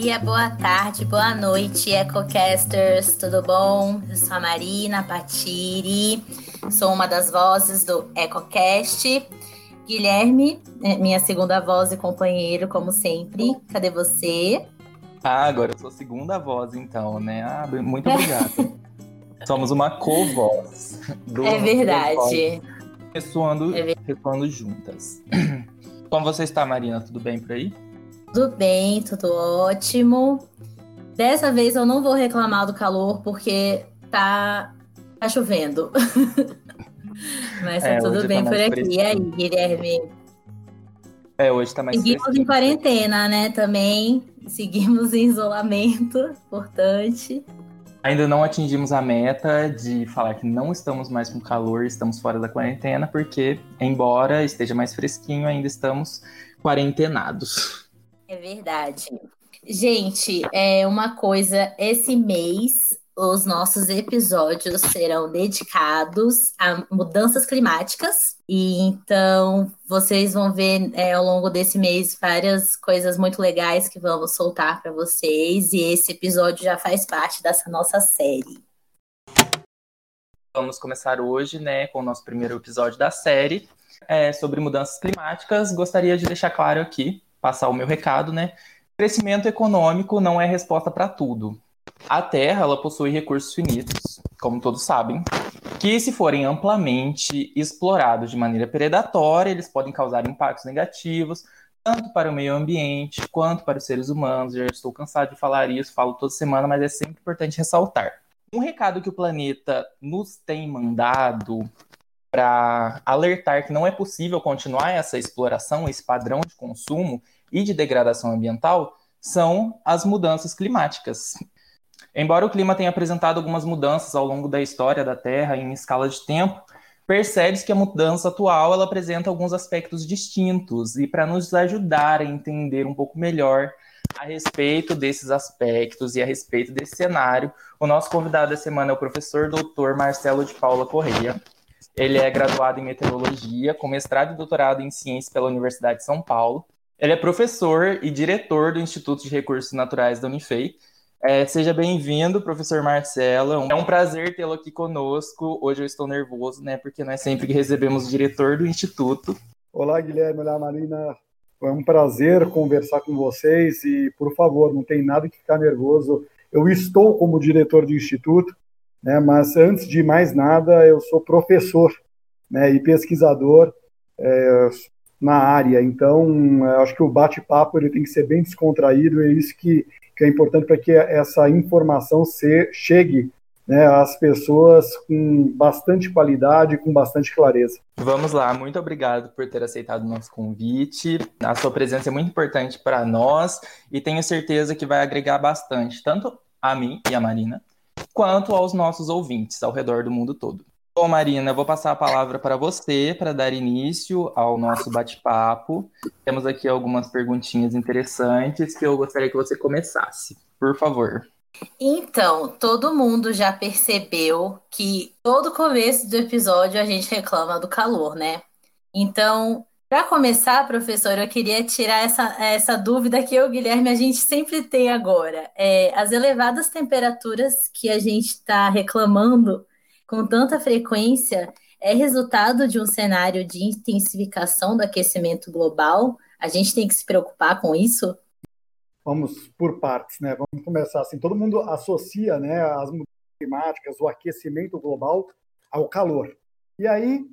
dia, boa tarde, boa noite, EcoCasters, tudo bom? Eu sou a Marina Patiri, sou uma das vozes do EcoCast. Guilherme, é minha segunda voz e companheiro, como sempre. Cadê você? Ah, agora eu sou segunda voz, então, né? Ah, muito obrigado. Somos uma co-voz. É verdade. Ressoando, é verdade. ressoando juntas. Como você está, Marina? Tudo bem por aí? Tudo bem, tudo ótimo. Dessa vez eu não vou reclamar do calor porque tá, tá chovendo. Mas tá é, tudo tá bem tá por aqui. E aí, Guilherme? É, hoje tá mais Seguimos em quarentena, né? Também. Seguimos em isolamento, importante. Ainda não atingimos a meta de falar que não estamos mais com calor, estamos fora da quarentena, porque, embora esteja mais fresquinho, ainda estamos quarentenados. É verdade. Gente, é uma coisa, esse mês os nossos episódios serão dedicados a mudanças climáticas. E então vocês vão ver é, ao longo desse mês várias coisas muito legais que vamos soltar para vocês. E esse episódio já faz parte dessa nossa série. Vamos começar hoje, né, com o nosso primeiro episódio da série é, sobre mudanças climáticas. Gostaria de deixar claro aqui passar o meu recado, né? Crescimento econômico não é resposta para tudo. A Terra ela possui recursos finitos, como todos sabem, que se forem amplamente explorados de maneira predatória, eles podem causar impactos negativos tanto para o meio ambiente quanto para os seres humanos. Já estou cansado de falar isso, falo toda semana, mas é sempre importante ressaltar. Um recado que o planeta nos tem mandado para alertar que não é possível continuar essa exploração, esse padrão de consumo e de degradação ambiental, são as mudanças climáticas. Embora o clima tenha apresentado algumas mudanças ao longo da história da Terra em escala de tempo, percebe-se que a mudança atual ela apresenta alguns aspectos distintos e para nos ajudar a entender um pouco melhor a respeito desses aspectos e a respeito desse cenário, o nosso convidado da semana é o professor doutor Marcelo de Paula Correia, ele é graduado em meteorologia, com mestrado e doutorado em ciências pela Universidade de São Paulo. Ele é professor e diretor do Instituto de Recursos Naturais da Unifei. É, seja bem-vindo, professor Marcelo. É um prazer tê-lo aqui conosco. Hoje eu estou nervoso, né? Porque não é sempre que recebemos o diretor do Instituto. Olá, Guilherme. Olá, Marina. Foi um prazer conversar com vocês e, por favor, não tem nada que ficar nervoso. Eu estou como diretor do Instituto, né? Mas antes de mais nada, eu sou professor né, e pesquisador é, na área. Então, acho que o bate-papo ele tem que ser bem descontraído é isso que, que é importante para que essa informação se, chegue né, às pessoas com bastante qualidade, com bastante clareza. Vamos lá, muito obrigado por ter aceitado o nosso convite. A sua presença é muito importante para nós e tenho certeza que vai agregar bastante, tanto a mim e a Marina, quanto aos nossos ouvintes ao redor do mundo todo. Bom, Marina, vou passar a palavra para você para dar início ao nosso bate-papo. Temos aqui algumas perguntinhas interessantes que eu gostaria que você começasse. Por favor. Então, todo mundo já percebeu que todo começo do episódio a gente reclama do calor, né? Então, para começar, professor, eu queria tirar essa, essa dúvida que eu, Guilherme, a gente sempre tem agora. É, as elevadas temperaturas que a gente está reclamando com tanta frequência é resultado de um cenário de intensificação do aquecimento global? A gente tem que se preocupar com isso? Vamos por partes, né? Vamos começar assim. Todo mundo associa, né, as mudanças climáticas, o aquecimento global ao calor. E aí,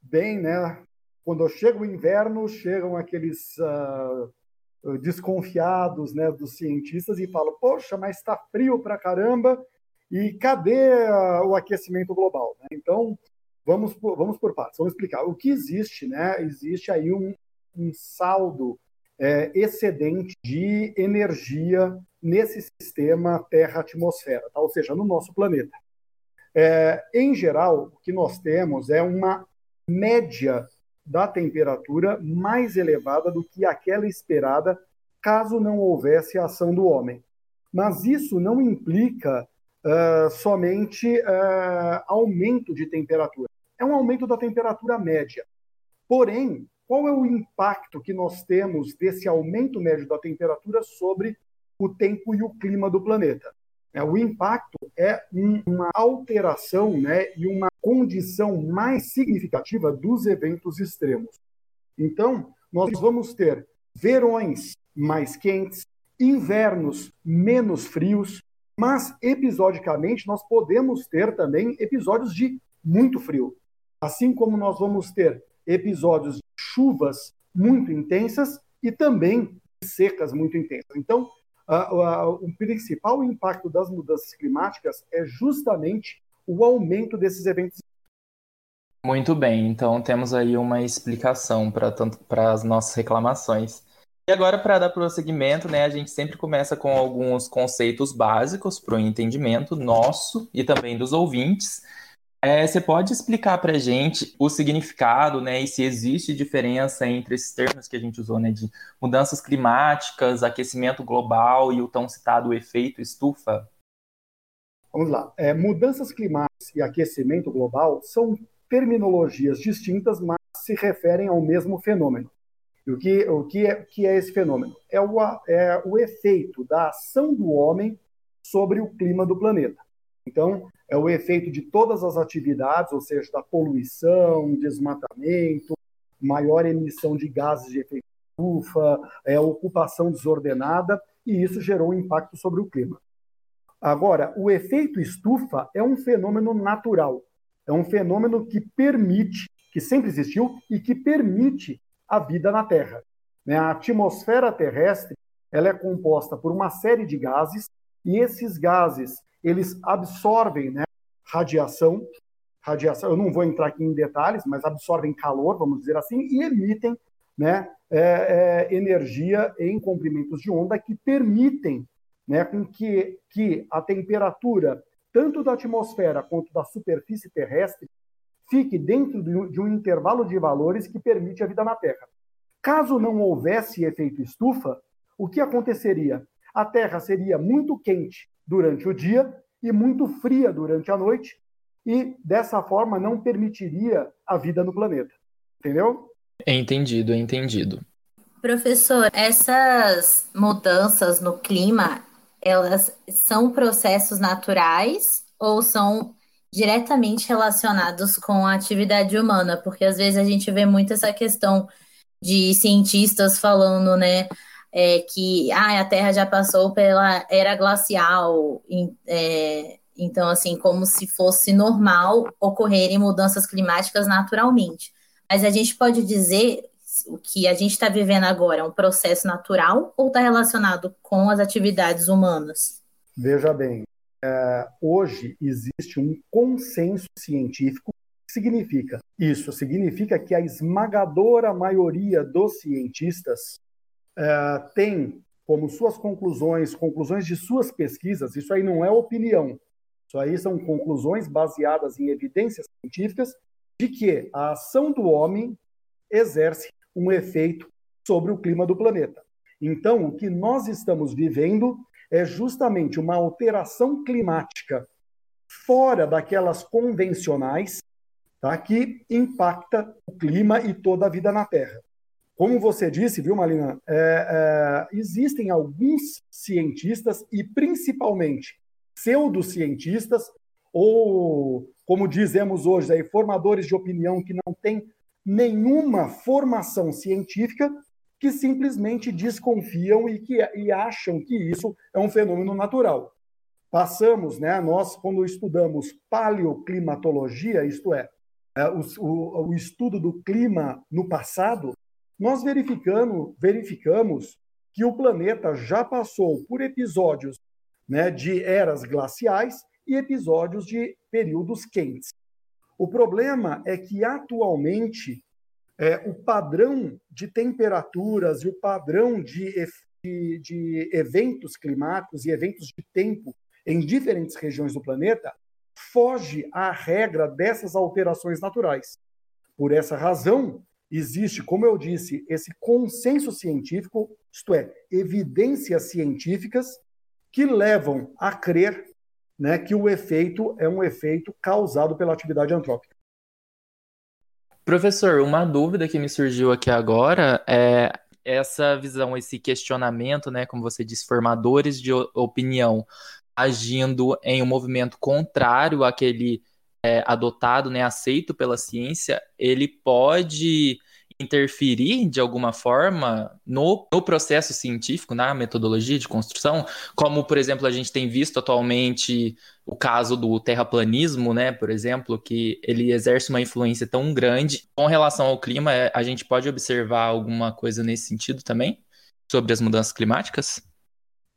bem, né, quando chega o inverno, chegam aqueles uh, desconfiados né, dos cientistas e falam: Poxa, mas está frio para caramba, e cadê uh, o aquecimento global? Né? Então, vamos por, vamos por partes, vamos explicar. O que existe? Né? Existe aí um, um saldo é, excedente de energia nesse sistema Terra-atmosfera, tá? ou seja, no nosso planeta. É, em geral, o que nós temos é uma média da temperatura mais elevada do que aquela esperada caso não houvesse ação do homem. Mas isso não implica uh, somente uh, aumento de temperatura. É um aumento da temperatura média. Porém, qual é o impacto que nós temos desse aumento médio da temperatura sobre o tempo e o clima do planeta. É, o impacto é uma alteração né, e uma condição mais significativa dos eventos extremos. Então, nós vamos ter verões mais quentes, invernos menos frios, mas episodicamente nós podemos ter também episódios de muito frio. Assim como nós vamos ter episódios de chuvas muito intensas e também secas muito intensas. Então, o principal impacto das mudanças climáticas é justamente o aumento desses eventos. Muito bem, então temos aí uma explicação para as nossas reclamações. E agora, para dar prosseguimento, né, a gente sempre começa com alguns conceitos básicos para o entendimento nosso e também dos ouvintes. É, você pode explicar para a gente o significado, né, e se existe diferença entre esses termos que a gente usou, né, de mudanças climáticas, aquecimento global e o tão citado efeito estufa? Vamos lá. É, mudanças climáticas e aquecimento global são terminologias distintas, mas se referem ao mesmo fenômeno. E o que, o que, é, que é esse fenômeno? É o, é o efeito da ação do homem sobre o clima do planeta. Então, é o efeito de todas as atividades, ou seja, da poluição, desmatamento, maior emissão de gases de efeito estufa, é, ocupação desordenada, e isso gerou um impacto sobre o clima. Agora, o efeito estufa é um fenômeno natural, é um fenômeno que permite, que sempre existiu e que permite a vida na Terra. Né? A atmosfera terrestre ela é composta por uma série de gases e esses gases eles absorvem né, radiação, radiação, eu não vou entrar aqui em detalhes, mas absorvem calor, vamos dizer assim, e emitem né, é, é, energia em comprimentos de onda que permitem né, com que, que a temperatura, tanto da atmosfera quanto da superfície terrestre, fique dentro de um intervalo de valores que permite a vida na Terra. Caso não houvesse efeito estufa, o que aconteceria? A Terra seria muito quente durante o dia e muito fria durante a noite, e dessa forma não permitiria a vida no planeta. Entendeu? Entendido, entendido. Professor, essas mudanças no clima, elas são processos naturais ou são diretamente relacionados com a atividade humana? Porque às vezes a gente vê muito essa questão de cientistas falando, né, é, que ah, a Terra já passou pela era glacial, é, então, assim, como se fosse normal ocorrerem mudanças climáticas naturalmente. Mas a gente pode dizer o que a gente está vivendo agora é um processo natural ou está relacionado com as atividades humanas? Veja bem, é, hoje existe um consenso científico que significa isso significa que a esmagadora maioria dos cientistas é, tem como suas conclusões, conclusões de suas pesquisas, isso aí não é opinião, isso aí são conclusões baseadas em evidências científicas de que a ação do homem exerce um efeito sobre o clima do planeta. Então, o que nós estamos vivendo é justamente uma alteração climática fora daquelas convencionais, tá, que impacta o clima e toda a vida na Terra. Como você disse, viu, Malina, é, é, existem alguns cientistas e principalmente pseudocientistas ou, como dizemos hoje, aí, formadores de opinião que não têm nenhuma formação científica que simplesmente desconfiam e, que, e acham que isso é um fenômeno natural. Passamos, né, nós, quando estudamos paleoclimatologia, isto é, é o, o, o estudo do clima no passado, nós verificando, verificamos que o planeta já passou por episódios né, de eras glaciais e episódios de períodos quentes. O problema é que, atualmente, é, o padrão de temperaturas e o padrão de, de, de eventos climáticos e eventos de tempo em diferentes regiões do planeta foge à regra dessas alterações naturais. Por essa razão, existe, como eu disse, esse consenso científico, isto é, evidências científicas que levam a crer né, que o efeito é um efeito causado pela atividade antrópica. Professor, uma dúvida que me surgiu aqui agora é essa visão, esse questionamento, né, como você disse, formadores de opinião agindo em um movimento contrário àquele é, adotado, né, aceito pela ciência, ele pode interferir de alguma forma no, no, processo científico, na metodologia de construção, como, por exemplo, a gente tem visto atualmente o caso do terraplanismo, né, por exemplo, que ele exerce uma influência tão grande. Com relação ao clima, é, a gente pode observar alguma coisa nesse sentido também, sobre as mudanças climáticas?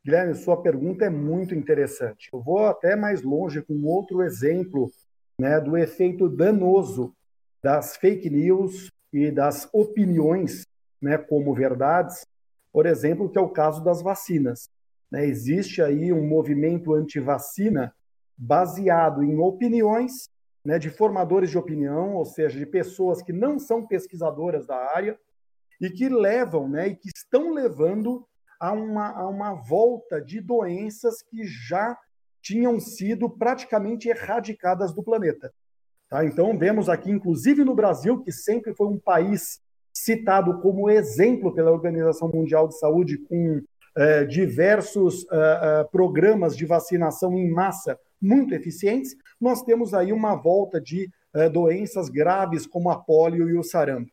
Guilherme, sua pergunta é muito interessante. Eu vou até mais longe com outro exemplo né, do efeito danoso das fake news e das opiniões né, como verdades, por exemplo, que é o caso das vacinas. Né, existe aí um movimento anti-vacina baseado em opiniões né, de formadores de opinião, ou seja, de pessoas que não são pesquisadoras da área e que levam, né, e que estão levando a uma, a uma volta de doenças que já tinham sido praticamente erradicadas do planeta. Tá? Então, vemos aqui, inclusive no Brasil, que sempre foi um país citado como exemplo pela Organização Mundial de Saúde, com eh, diversos eh, eh, programas de vacinação em massa muito eficientes, nós temos aí uma volta de doenças graves como a polio e o sarampo.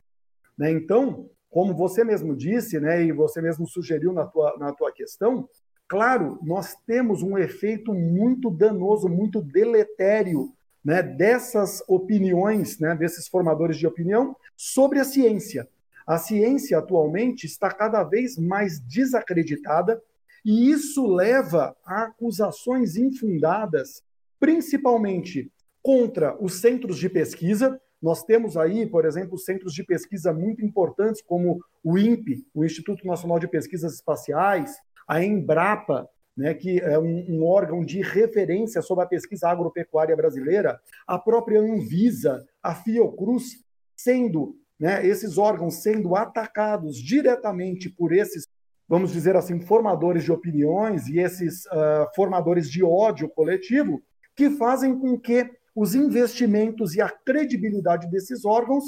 Né? Então, como você mesmo disse, né, e você mesmo sugeriu na tua, na tua questão, claro, nós temos um efeito muito danoso, muito deletério né, dessas opiniões, né, desses formadores de opinião sobre a ciência. A ciência atualmente está cada vez mais desacreditada e isso leva a acusações infundadas, principalmente contra os centros de pesquisa. Nós temos aí, por exemplo, centros de pesquisa muito importantes como o INPE, o Instituto Nacional de Pesquisas Espaciais, a Embrapa, né, que é um, um, órgão de referência sobre a pesquisa agropecuária brasileira, a própria Anvisa, a Fiocruz, sendo né, esses órgãos sendo atacados diretamente por esses, vamos dizer assim, formadores de opiniões e esses uh, formadores de ódio coletivo, que fazem com que os investimentos e a credibilidade desses órgãos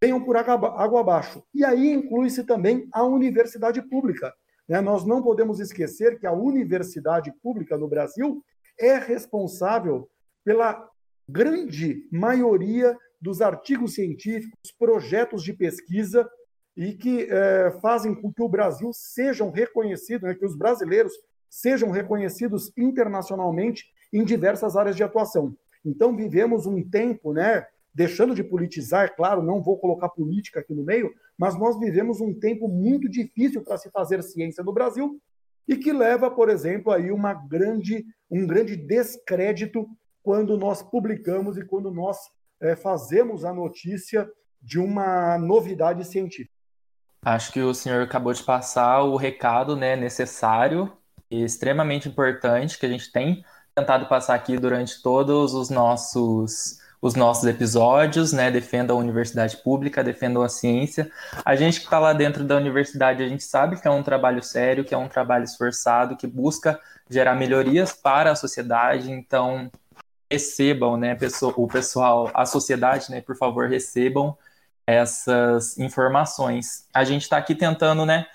venham por água abaixo. E aí inclui-se também a universidade pública né? Nós não podemos esquecer que a universidade pública no Brasil é responsável pela grande maioria dos artigos científicos, projetos de pesquisa e que é, fazem com que o Brasil sejam reconhecidos, né, que os brasileiros sejam reconhecidos internacionalmente em diversas áreas de atuação. Então vivemos um tempo, né, deixando de politizar, claro, não vou colocar política aqui no meio, mas nós vivemos um tempo muito difícil para se fazer ciência no Brasil e que leva, por exemplo, aí uma grande, um grande descrédito quando nós publicamos e quando nós é, fazemos a notícia de uma novidade científica. Acho que o senhor acabou de passar o recado né, necessário e extremamente importante que a gente tem tentado passar aqui durante todos os nossos os nossos episódios, né? Defendam a universidade pública, defendam a ciência. A gente que está lá dentro da universidade, a gente sabe que é um trabalho sério, que é um trabalho esforçado, que busca gerar melhorias para a sociedade. Então, recebam, né, o pessoal, a sociedade, né, por favor, recebam essas informações. A gente está aqui tentando, né,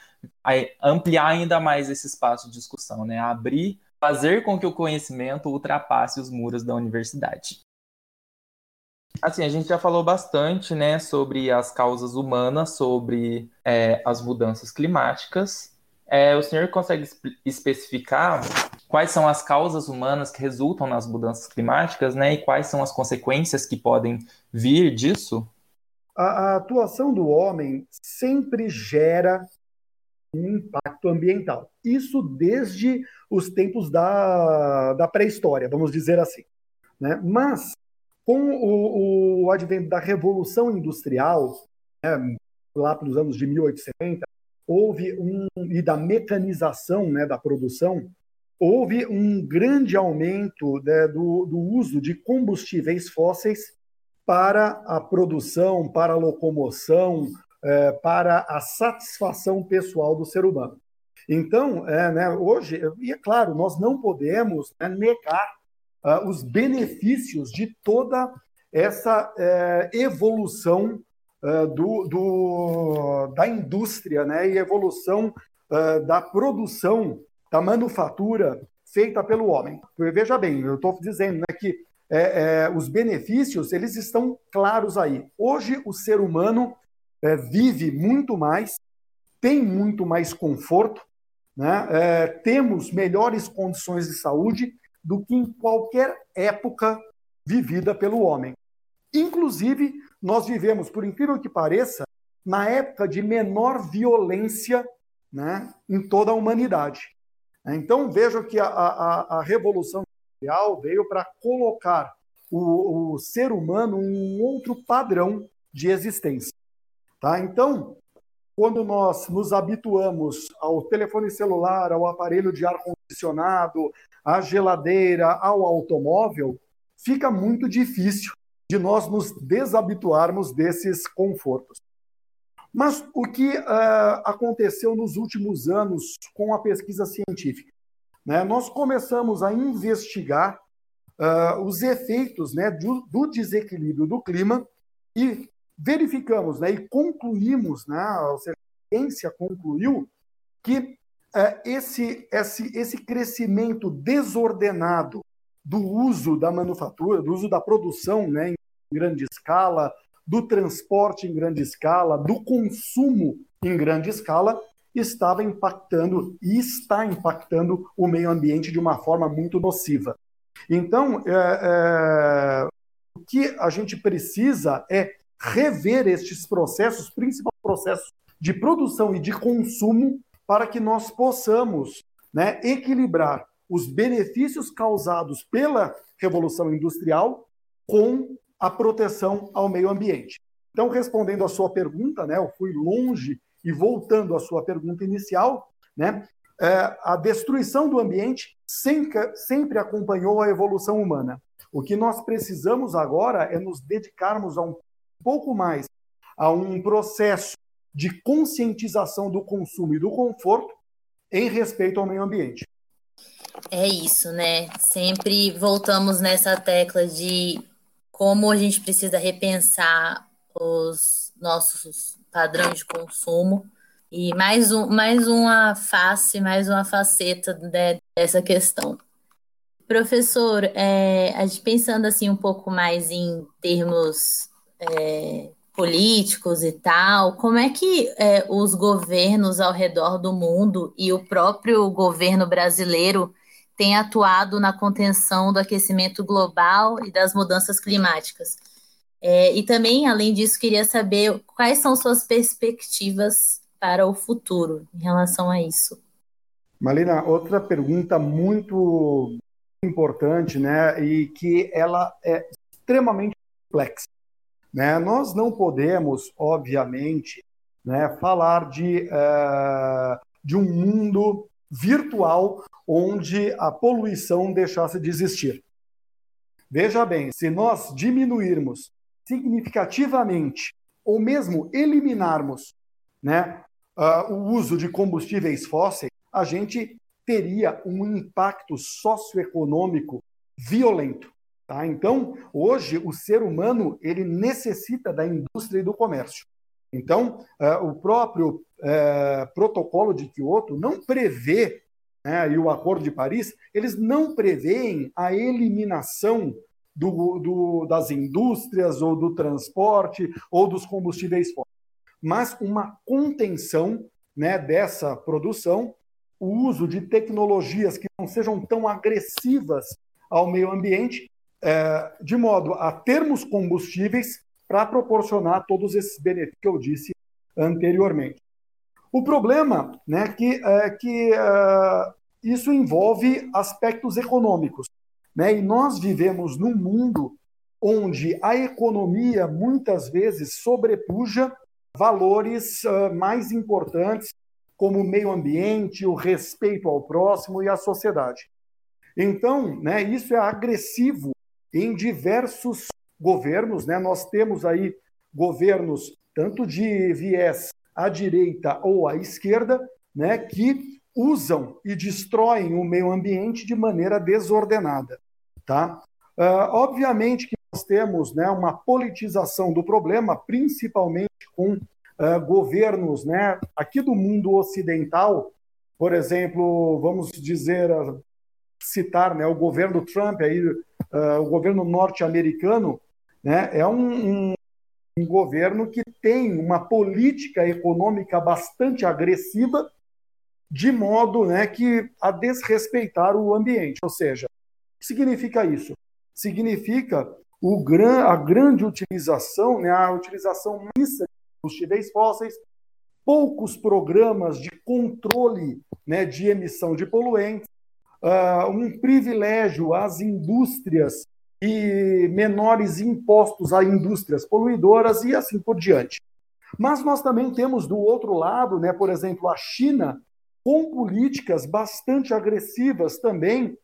ampliar ainda mais esse espaço de discussão, né, abrir, fazer com que o conhecimento ultrapasse os muros da universidade. Assim, a gente já falou bastante, né, sobre as causas humanas, sobre é, as mudanças climáticas. É, o senhor consegue especificar quais são as causas humanas que resultam nas mudanças climáticas, né, e quais são as consequências que podem vir disso? A, a atuação do homem sempre gera um impacto ambiental. Isso desde os tempos da, da pré-história, vamos dizer assim. Né? Mas com o, o advento da Revolução Industrial, né, lá pelos anos de 1870, houve um e da mecanização né, da produção, houve um grande aumento né, do, do uso de combustíveis fósseis para a produção, para a locomoção, é, para a satisfação pessoal do ser humano. Então, é, né, hoje, e é claro, nós não podemos né, negar uh, os benefícios de toda essa uh, evolução uh, do, do, da indústria né, e evolução uh, da produção, da manufatura feita pelo homem. Veja bem, eu estou dizendo né, que é, é, os benefícios eles estão claros aí. Hoje o ser humano é, vive muito mais, tem muito mais conforto, né? Temos melhores condições de saúde do que em qualquer época vivida pelo homem. Inclusive, nós vivemos, por incrível que pareça, na época de menor violência né, em toda a humanidade. Então, veja que a, a, a Revolução Industrial veio para colocar o, o, ser humano em um outro padrão de existência. Tá? Então, quando nós nos habituamos ao telefone celular, ao aparelho de ar-condicionado, à geladeira, ao automóvel, fica muito difícil de nós nos desabituarmos desses confortos. Mas o que uh, aconteceu nos últimos anos com a pesquisa científica? Né? Nós começamos a investigar uh, os efeitos né, do, do, desequilíbrio do clima e verificamos né, e concluímos, né, a ciência concluiu que esse, esse, esse crescimento desordenado do uso da manufatura, do uso da produção né, em grande escala, do transporte em grande escala, do consumo em grande escala, estava impactando e está impactando o meio ambiente de uma forma muito nociva. Então, é, é, o que a gente precisa é rever estes processos, principalmente processos de produção e de consumo, para que nós possamos né, equilibrar os benefícios causados pela Revolução Industrial com a proteção ao meio ambiente. Então, respondendo à sua pergunta, né, eu fui longe e voltando à sua pergunta inicial, né, é, a destruição do ambiente sempre, sempre acompanhou a evolução humana. O que nós precisamos agora é nos dedicarmos a um pouco mais a um processo de conscientização do consumo e do conforto em respeito ao meio ambiente. É isso, né? Sempre voltamos nessa tecla de como a gente precisa repensar os nossos padrões de consumo. E mais, um, mais uma face, mais uma faceta né, dessa questão. Professor, é, a gente pensando assim um pouco mais em termos é, políticos e tal, como é que é, os governos ao redor do mundo e o próprio governo brasileiro têm atuado na contenção do aquecimento global e das mudanças climáticas? É, e também, além disso, queria saber quais são suas perspectivas para o futuro em relação a isso. Malina, outra pergunta muito importante, né, e que ela é extremamente complexa. Né? Nós não podemos, obviamente, né, falar de, uh, de um mundo virtual onde a poluição deixasse de existir. Veja bem, se nós diminuirmos significativamente ou mesmo eliminarmos né, uh, o uso de combustíveis fósseis, a gente teria um impacto socioeconômico violento. Tá? Então, hoje, o ser humano ele necessita da indústria e do comércio. Então, uh, o próprio uh, protocolo de Kyoto não prevê, né, e o Acordo de Paris, eles não preveem a eliminação do, do, das indústrias ou do transporte ou dos combustíveis fósseis, mas uma contenção né, dessa produção, o uso de tecnologias que não sejam tão agressivas ao meio ambiente, é, de modo a termos combustíveis para proporcionar todos esses benefícios que eu disse anteriormente. O problema né, que, é que uh, isso envolve aspectos econômicos. Né? E nós vivemos num mundo onde a economia muitas vezes sobrepuja valores uh, mais importantes, como o meio ambiente, o respeito ao próximo e à sociedade. Então, né, isso é agressivo em diversos governos. Né? Nós temos aí governos tanto de viés à direita ou à esquerda, né, que usam e destroem o meio ambiente de maneira desordenada. Tá? Uh, obviamente que nós temos né, uma politização do problema, principalmente com uh, governos né, aqui do mundo ocidental, por exemplo, vamos dizer, citar né, o governo Trump, aí, uh, o governo norte-americano, né, é um, um, um governo que tem uma política econômica bastante agressiva, de modo né, que a desrespeitar o ambiente. Ou seja, o que significa isso? Significa o gran, a grande utilização, né, a utilização missa de combustíveis fósseis, poucos programas de controle né, de emissão de poluentes, uh, um privilégio às indústrias e menores impostos a indústrias poluidoras e assim por diante. Mas nós também temos do outro lado, né, por exemplo, a China, com políticas bastante agressivas também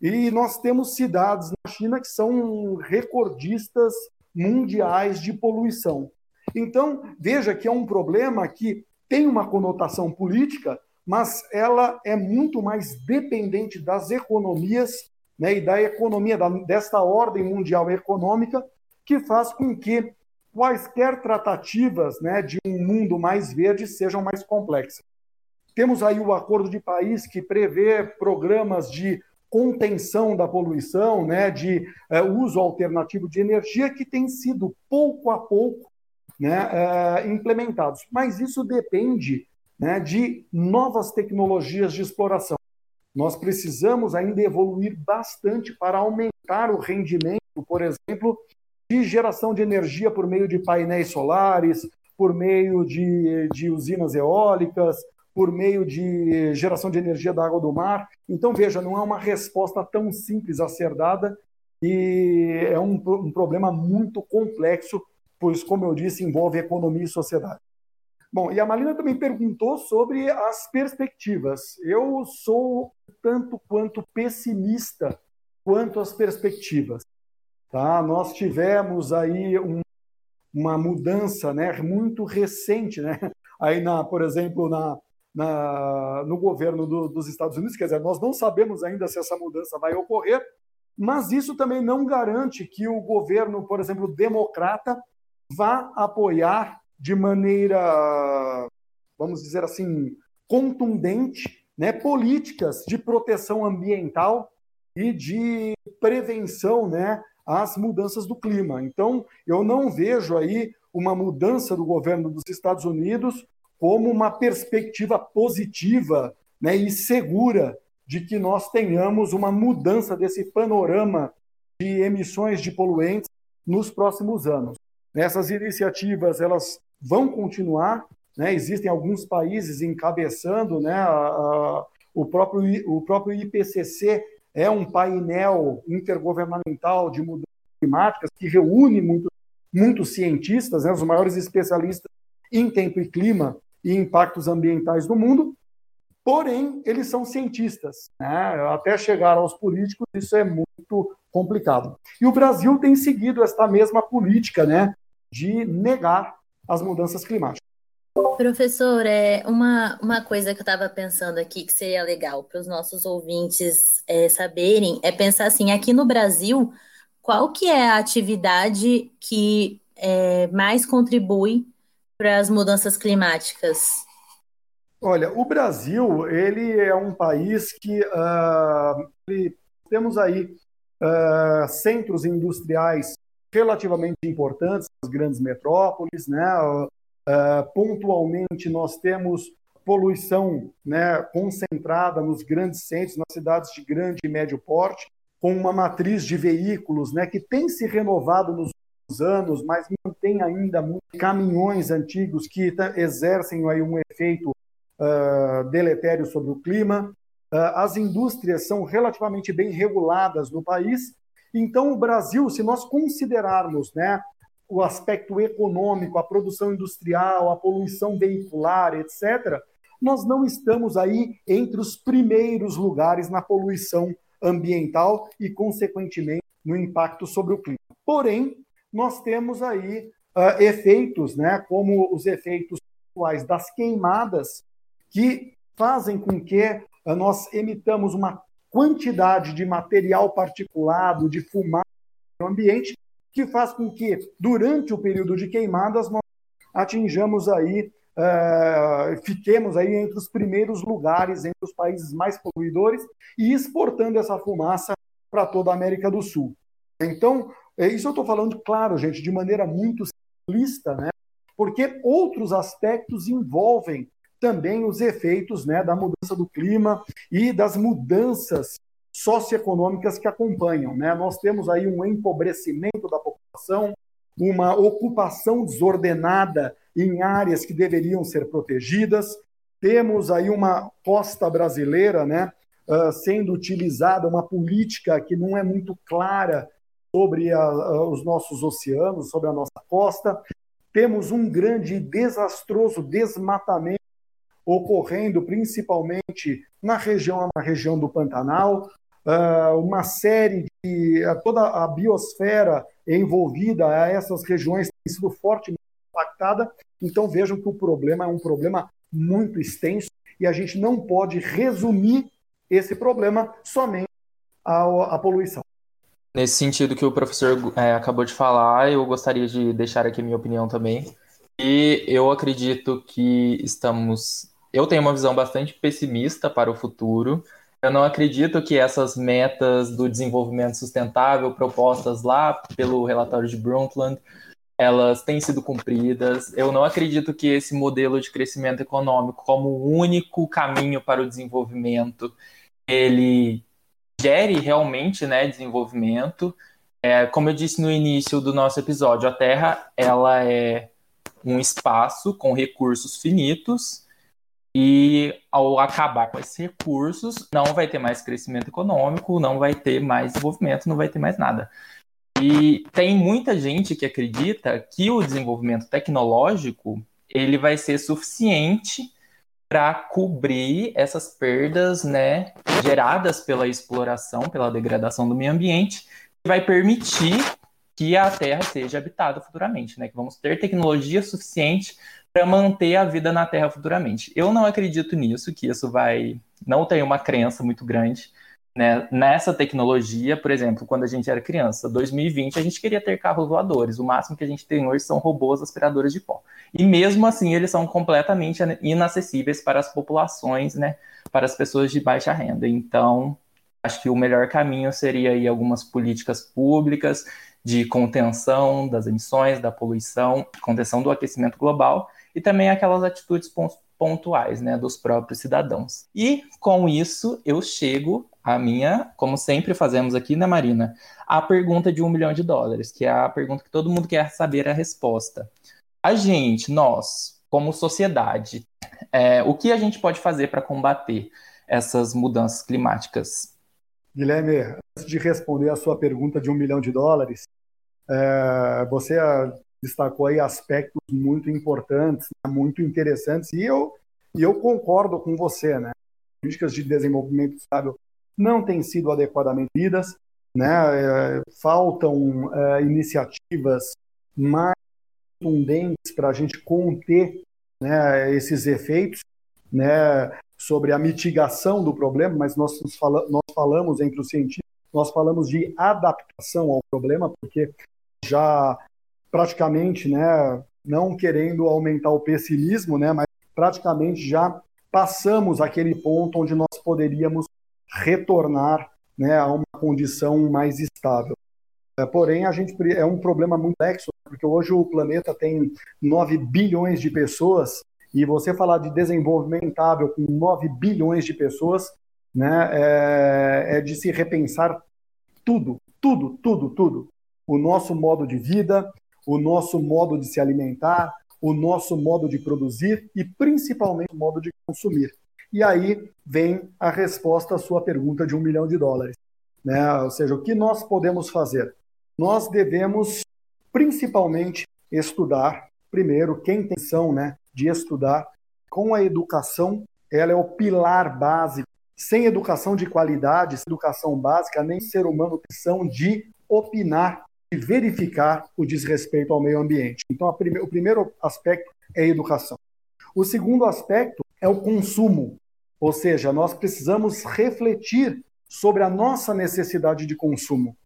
e nós temos cidades na China que são recordistas mundiais de poluição. Então, veja que é um problema que tem uma conotação política, mas ela é muito mais dependente das economias né, e da economia, da, desta ordem mundial econômica, que faz com que quaisquer tratativas né, de um mundo mais verde sejam mais complexas. Temos aí o Acordo de Paris, que prevê programas de contenção da poluição, né, de é, uso alternativo de energia, que tem sido pouco a pouco né, é, implementados. Mas isso depende né, de novas tecnologias de exploração. Nós precisamos ainda evoluir bastante para aumentar o rendimento, por exemplo, de geração de energia por meio de painéis solares, por meio de, de usinas eólicas, por meio de geração de energia da água do mar. Então, veja, não é uma resposta tão simples a ser dada e é um, um problema muito complexo, pois, como eu disse, envolve economia e sociedade. Bom, e a Malina também perguntou sobre as perspectivas. Eu sou tanto quanto pessimista quanto às perspectivas. Tá? Nós tivemos aí um, uma mudança né, muito recente, né? aí na, por exemplo, na, na, no governo do, dos Estados Unidos. Quer dizer, nós não sabemos ainda se essa mudança vai ocorrer, mas isso também não garante que o governo, por exemplo, democrata, vá apoiar de maneira, vamos dizer assim, contundente, né, políticas de proteção ambiental e de prevenção né, às mudanças do clima. Então, eu não vejo aí uma mudança do governo dos Estados Unidos como uma perspectiva positiva né, e segura de que nós tenhamos uma mudança desse panorama de emissões de poluentes nos próximos anos. Essas iniciativas elas vão continuar, né? existem alguns países encabeçando, né? A, a, o, próprio, o próprio IPCC é um painel intergovernamental de mudanças climáticas que reúne muito, muitos cientistas, né? os maiores especialistas em tempo e clima e impactos ambientais no mundo, porém, eles são cientistas. Né? Até chegar aos políticos, isso é muito complicado. E o Brasil tem seguido esta mesma política né, de negar as mudanças climáticas. Professor, é uma, uma coisa que eu estava pensando aqui que seria legal para os nossos ouvintes é, saberem é pensar assim, aqui no Brasil, qual que é a atividade que é, mais contribui para as mudanças climáticas? Olha, o Brasil ele é um país que uh, temos aí uh, centros industriais relativamente importantes nas grandes metrópoles, né? Uh, pontualmente nós temos poluição né, concentrada nos grandes centros, nas cidades de grande e médio porte, com uma matriz de veículos né, que tem se renovado nos anos, mas mantém ainda caminhões antigos que exercem aí um efeito uh, deletério sobre o clima. Uh, as indústrias são relativamente bem reguladas no país. Então, o Brasil, se nós considerarmos né, o aspecto econômico, a produção industrial, a poluição veicular, etc., nós não estamos aí entre os primeiros lugares na poluição ambiental e, consequentemente, no impacto sobre o clima. Porém, nós temos aí uh, efeitos, né, como os efeitos das queimadas, que fazem com que uh, nós emitamos uma quantidade de material particulado, de fumaça no ambiente, que faz com que, durante o período de queimadas, nós atinjamos aí, uh, fiquemos aí entre os primeiros lugares, entre os países mais poluidores, e exportando essa fumaça para toda a América do Sul. Então, é isso eu estou falando, claro, gente, de maneira muito simplista, né? porque outros aspectos envolvem também os efeitos né, da mudança do clima e das mudanças socioeconômicas que acompanham. Né? Nós temos aí um empobrecimento da população, uma ocupação desordenada em áreas que deveriam ser protegidas, temos aí uma costa brasileira né, uh, sendo utilizada, uma política que não é muito clara sobre a, os nossos oceanos, sobre a nossa costa, temos um grande e desastroso desmatamento ocorrendo principalmente na região, na região do Pantanal, uh, uma série de toda a biosfera envolvida a essas regiões tem sido fortemente impactada. Então vejam que o problema é um problema muito extenso e a gente não pode resumir esse problema somente à, à poluição. Nesse sentido que o professor é, acabou de falar, eu gostaria de deixar aqui minha opinião também. E eu acredito que estamos. Eu tenho uma visão bastante pessimista para o futuro. Eu não acredito que essas metas do desenvolvimento sustentável propostas lá pelo relatório de Brundtland elas têm sido cumpridas. Eu não acredito que esse modelo de crescimento econômico como o único caminho para o desenvolvimento ele gere realmente né, desenvolvimento. É, como eu disse no início do nosso episódio, a Terra ela é um espaço com recursos finitos e ao acabar com esses recursos, não vai ter mais crescimento econômico, não vai ter mais desenvolvimento, não vai ter mais nada. E tem muita gente que acredita que o desenvolvimento tecnológico ele vai ser suficiente para cobrir essas perdas né, geradas pela exploração, pela degradação do meio ambiente, que vai permitir que a Terra seja habitada futuramente, né? Que vamos ter tecnologia suficiente para manter a vida na Terra futuramente. Eu não acredito nisso, que isso vai. Não tenho uma crença muito grande né, nessa tecnologia, por exemplo, quando a gente era criança, 2020, a gente queria ter carros voadores. O máximo que a gente tem hoje são robôs aspiradores de pó. E mesmo assim, eles são completamente inacessíveis para as populações, né, para as pessoas de baixa renda. Então, acho que o melhor caminho seria aí algumas políticas públicas de contenção das emissões, da poluição, contenção do aquecimento global e também aquelas atitudes pontuais, né, dos próprios cidadãos. E com isso eu chego à minha, como sempre fazemos aqui, né, Marina, a pergunta de um milhão de dólares, que é a pergunta que todo mundo quer saber a resposta. A gente, nós, como sociedade, é, o que a gente pode fazer para combater essas mudanças climáticas? Guilherme, antes de responder a sua pergunta de um milhão de dólares, é, você destacou aí aspectos muito importantes, né, muito interessantes, e eu, e eu concordo com você, né? Políticas de desenvolvimento estável não têm sido adequadamente lidas, né? É, faltam é, iniciativas mais contundentes para a gente conter né, esses efeitos, né? Sobre a mitigação do problema, mas nós, fala, nós falamos entre os cientistas, nós falamos de adaptação ao problema, porque já praticamente, né, não querendo aumentar o pessimismo, né, mas praticamente já passamos aquele ponto onde nós poderíamos retornar né, a uma condição mais estável. É, porém, a gente é um problema muito complexo, porque hoje o planeta tem 9 bilhões de pessoas, e você falar de desenvolvimento com 9 bilhões de pessoas, né, é, é de se repensar tudo, tudo, tudo, tudo. O nosso modo de vida, o nosso modo de se alimentar, o nosso modo de produzir e principalmente o modo de consumir. E aí vem a resposta à sua pergunta de um milhão de dólares. Né? Ou seja, o que nós podemos fazer? Nós devemos principalmente estudar, primeiro, quem tem intenção né, de estudar, com a educação, ela é o pilar básico. Sem educação de qualidade, sem educação básica, nem ser humano tem de opinar verificar o desrespeito ao meio ambiente. Então, prime o primeiro aspecto é a educação. O segundo aspecto é o consumo, ou seja, nós precisamos refletir sobre a nossa necessidade de consumo.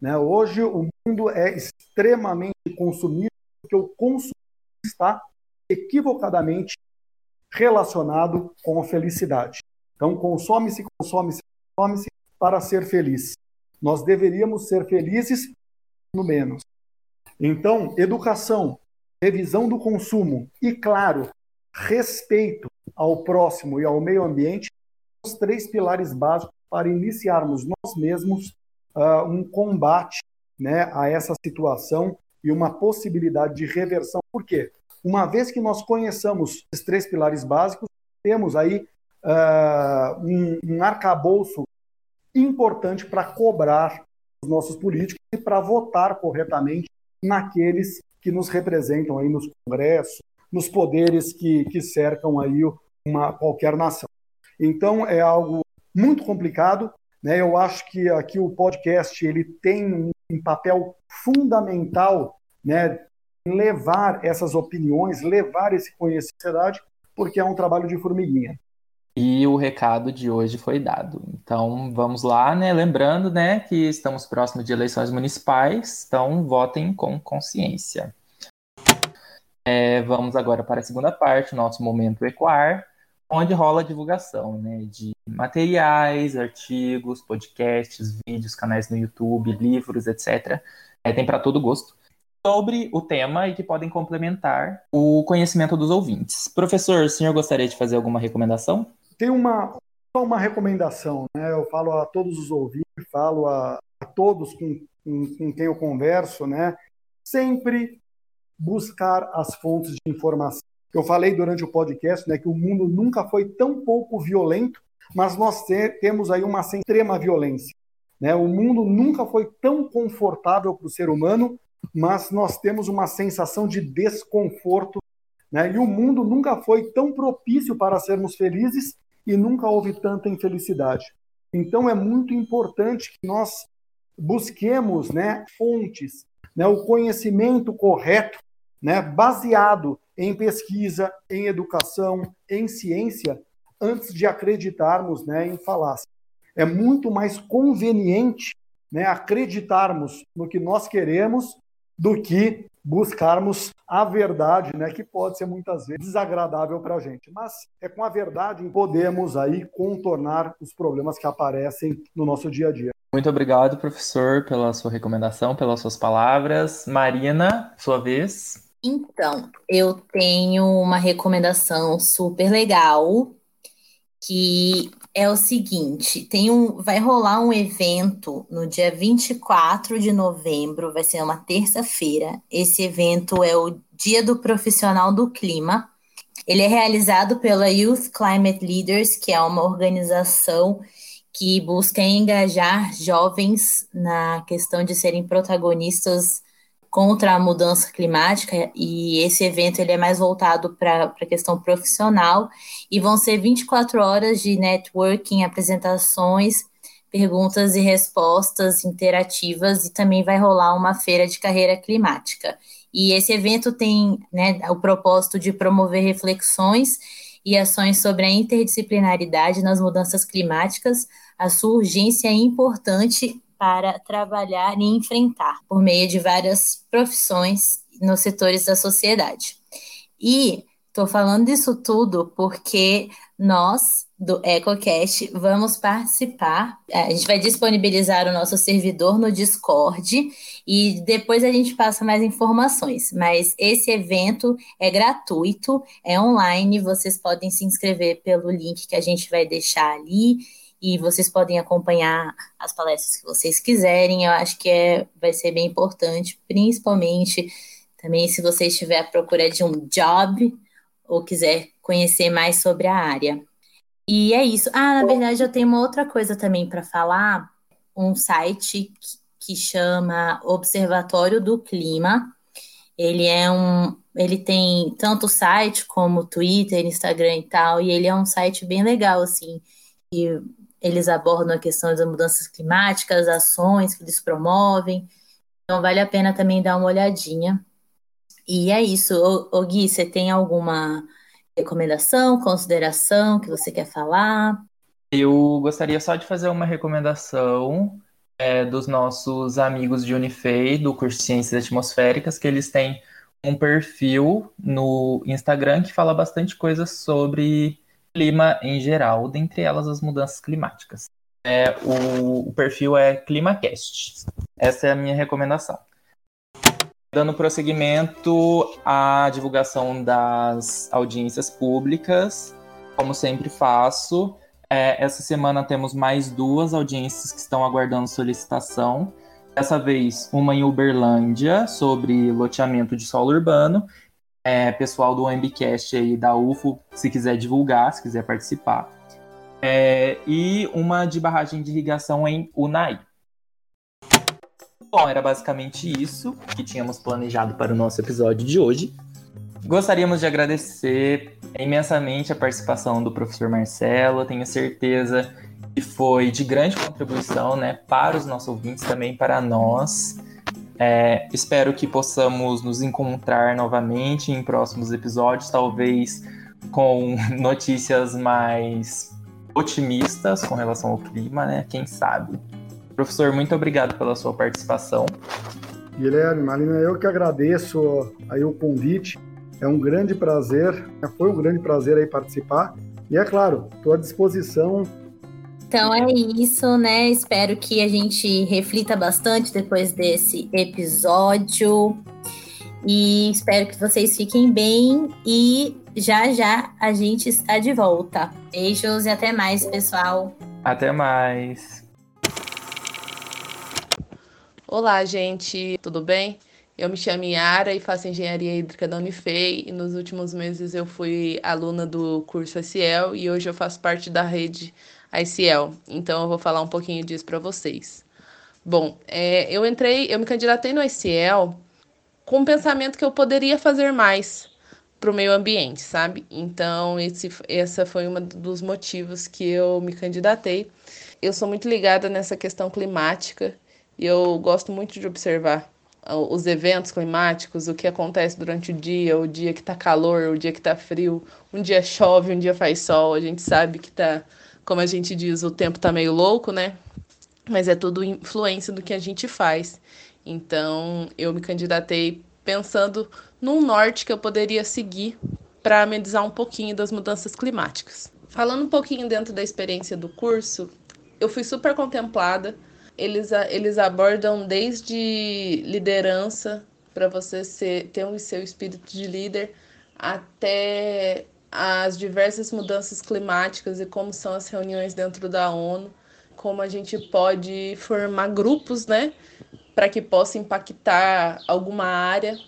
Né? Hoje, o mundo é extremamente consumido, porque o consumo está equivocadamente relacionado com a felicidade. Então, consome-se, consome-se, consome-se para ser feliz. Nós deveríamos ser felizes menos. Então, educação, revisão do consumo e, claro, respeito ao próximo e ao meio ambiente, os três pilares básicos para iniciarmos nós mesmos uh, um combate né, a essa situação e uma possibilidade de reversão. Por quê? Uma vez que nós conheçamos esses três pilares básicos, temos aí uh, um, um arcabouço importante para cobrar os nossos políticos e para votar corretamente naqueles que nos representam aí nos congressos, nos poderes que, que cercam aí uma, qualquer nação. Então, é algo muito complicado. Né? Eu acho que aqui o podcast ele tem um, um papel fundamental né, levar essas opiniões, levar esse conhecimento porque é um trabalho de formiguinha. E o recado de hoje foi dado. Então, vamos lá, né? Lembrando, né, que estamos próximos de eleições municipais, então votem com consciência. É, vamos agora para a segunda parte, nosso momento ecoar, onde rola a divulgação, né, de materiais, artigos, podcasts, vídeos, canais no YouTube, livros, etc. É, tem para todo gosto sobre o tema e que podem complementar o conhecimento dos ouvintes. Professor, o senhor gostaria de fazer alguma recomendação? Tem uma, uma recomendação, né? Eu falo a todos os ouvintes, falo a, a todos com, com, com, quem eu converso, né? Sempre buscar as fontes de informação. Eu falei durante o podcast, né, que o mundo nunca foi tão pouco violento, mas nós te, temos aí uma extrema violência. Né? O mundo nunca foi tão confortável para o ser humano, mas nós temos uma sensação de desconforto. Né? E o mundo nunca foi tão propício para sermos felizes, e nunca houve tanta infelicidade. Então é muito importante que nós busquemos né, fontes, né, o conhecimento correto, né, baseado em pesquisa, em educação, em ciência, antes de acreditarmos né, em falácia. É muito mais conveniente né, acreditarmos no que nós queremos do que buscarmos a verdade, né, que pode ser muitas vezes desagradável para a gente. Mas é com a verdade que podemos aí contornar os problemas que aparecem no nosso dia a dia. Muito obrigado, professor, pela sua recomendação, pelas suas palavras. Marina, sua vez. Então, eu tenho uma recomendação super legal que é o seguinte, tem um, vai rolar um evento no dia 24 de novembro, vai ser uma terça-feira. Esse evento é o Dia do Profissional do Clima. Ele é realizado pela Youth Climate Leaders, que é uma organização que busca engajar jovens na questão de serem protagonistas contra a mudança climática e esse evento ele é mais voltado para a questão profissional e vão ser 24 horas de networking, apresentações, perguntas e respostas interativas e também vai rolar uma feira de carreira climática. E esse evento tem né, o propósito de promover reflexões e ações sobre a interdisciplinaridade nas mudanças climáticas, a sua urgência é importante para trabalhar e enfrentar por meio de várias profissões nos setores da sociedade. E estou falando disso tudo porque nós do EcoCast vamos participar. É, a gente vai disponibilizar o nosso servidor no Discord e depois a gente passa mais informações. Mas esse evento é gratuito, é online, vocês podem se inscrever pelo link que a gente vai deixar ali e vocês podem acompanhar as palestras que vocês quiserem. Eu acho que é, vai ser bem importante, principalmente também se você estiver à procura de um job ou quiser conhecer mais sobre a área. E é isso. Ah, na verdade, eu tenho uma outra coisa também para falar, um site que chama Observatório do Clima. Ele é um, ele tem tanto site como Twitter, Instagram e tal, e ele é um site bem legal assim, que eles abordam a questão das mudanças climáticas, ações que eles promovem. Então, vale a pena também dar uma olhadinha. E é isso. Ô, Gui, você tem alguma recomendação, consideração que você quer falar? Eu gostaria só de fazer uma recomendação é, dos nossos amigos de Unifei, do curso de Ciências Atmosféricas, que eles têm um perfil no Instagram que fala bastante coisas sobre clima em geral, dentre elas as mudanças climáticas. É, o, o perfil é ClimaCast. Essa é a minha recomendação. Dando prosseguimento à divulgação das audiências públicas, como sempre faço, é, essa semana temos mais duas audiências que estão aguardando solicitação. Dessa vez, uma em Uberlândia, sobre loteamento de solo urbano. É, pessoal do Ambicast aí da UFO, se quiser divulgar, se quiser participar. É, e uma de barragem de irrigação em Unai. Bom, era basicamente isso que tínhamos planejado para o nosso episódio de hoje. Gostaríamos de agradecer imensamente a participação do professor Marcelo. Tenho certeza que foi de grande contribuição né, para os nossos ouvintes, também para nós. É, espero que possamos nos encontrar novamente em próximos episódios, talvez com notícias mais otimistas com relação ao clima, né? Quem sabe. Professor, muito obrigado pela sua participação. Guilherme, Marina, eu que agradeço aí o convite. É um grande prazer, né? foi um grande prazer aí participar. E é claro, estou à disposição. Então é isso, né? Espero que a gente reflita bastante depois desse episódio. E espero que vocês fiquem bem. E já já a gente está de volta. Beijos e até mais, pessoal. Até mais. Olá, gente, tudo bem? Eu me chamo Yara e faço engenharia hídrica da Unifei e nos últimos meses eu fui aluna do curso ICL e hoje eu faço parte da rede ICL. Então eu vou falar um pouquinho disso para vocês. Bom, é, eu entrei, eu me candidatei no ICL com o pensamento que eu poderia fazer mais para o meio ambiente, sabe? Então esse, essa foi um dos motivos que eu me candidatei. Eu sou muito ligada nessa questão climática e eu gosto muito de observar os eventos climáticos, o que acontece durante o dia, o dia que tá calor, o dia que tá frio, um dia chove, um dia faz sol, a gente sabe que tá, como a gente diz, o tempo tá meio louco, né? Mas é tudo influência do que a gente faz. Então, eu me candidatei pensando num norte que eu poderia seguir para amenizar um pouquinho das mudanças climáticas. Falando um pouquinho dentro da experiência do curso, eu fui super contemplada eles, eles abordam desde liderança, para você ser, ter o seu espírito de líder, até as diversas mudanças climáticas e como são as reuniões dentro da ONU, como a gente pode formar grupos, né, para que possa impactar alguma área.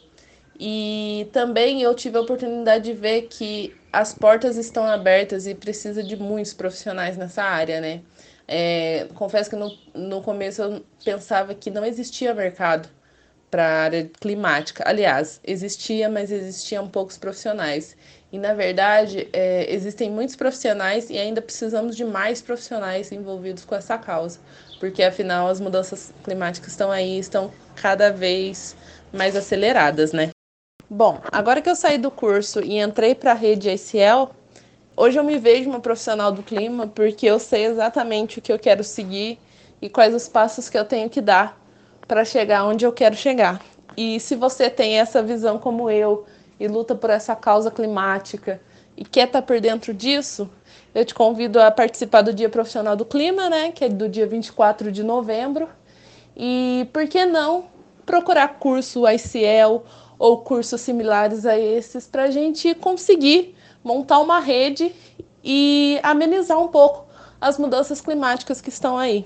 E também eu tive a oportunidade de ver que as portas estão abertas e precisa de muitos profissionais nessa área, né? É, confesso que no, no começo eu pensava que não existia mercado para a área climática. Aliás, existia, mas existiam poucos profissionais. E, na verdade, é, existem muitos profissionais e ainda precisamos de mais profissionais envolvidos com essa causa, porque, afinal, as mudanças climáticas estão aí, estão cada vez mais aceleradas, né? Bom, agora que eu saí do curso e entrei para a rede ACL, Hoje eu me vejo uma profissional do clima porque eu sei exatamente o que eu quero seguir e quais os passos que eu tenho que dar para chegar onde eu quero chegar. E se você tem essa visão como eu e luta por essa causa climática e quer estar tá por dentro disso, eu te convido a participar do Dia Profissional do Clima, né, que é do dia 24 de novembro. E por que não procurar curso ICL ou cursos similares a esses para a gente conseguir montar uma rede e amenizar um pouco as mudanças climáticas que estão aí.